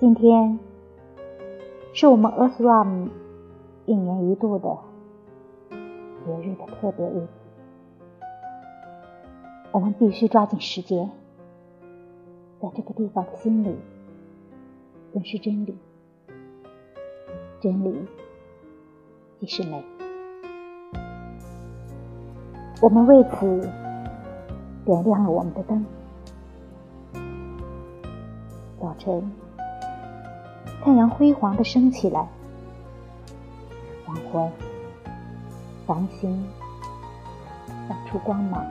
今天是我们 Earthram 一年一度的节日的特别日子，我们必须抓紧时间，在这个地方的心里认识真理，真理即是美。我们为此点亮了我们的灯。早晨，太阳辉煌的升起来；黄昏，繁星放出光芒。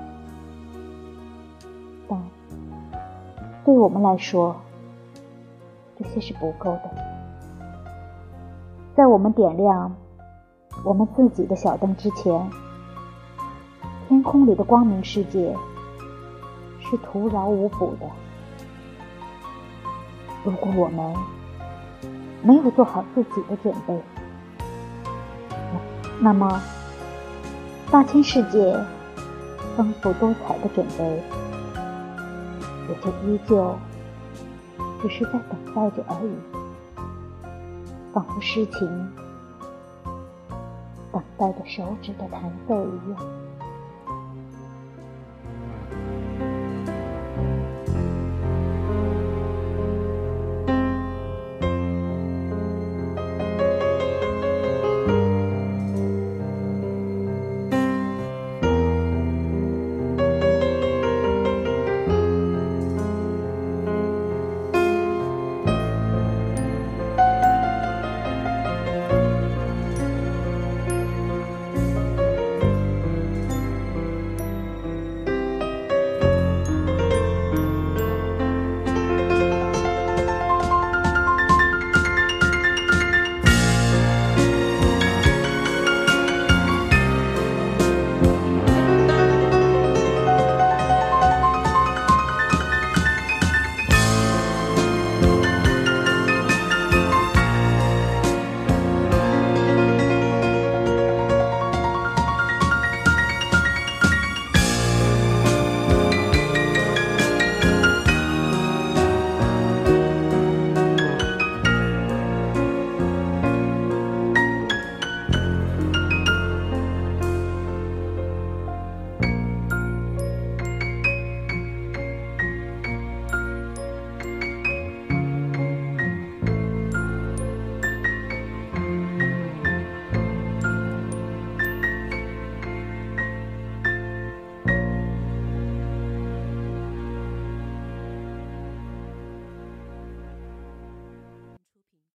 但对我们来说，这些是不够的。在我们点亮我们自己的小灯之前，天空里的光明世界是徒劳无补的。如果我们没有做好自己的准备，那么大千世界丰富多彩的准备也就依旧只是在等待着而已，仿佛诗情等待着手指的弹奏一样。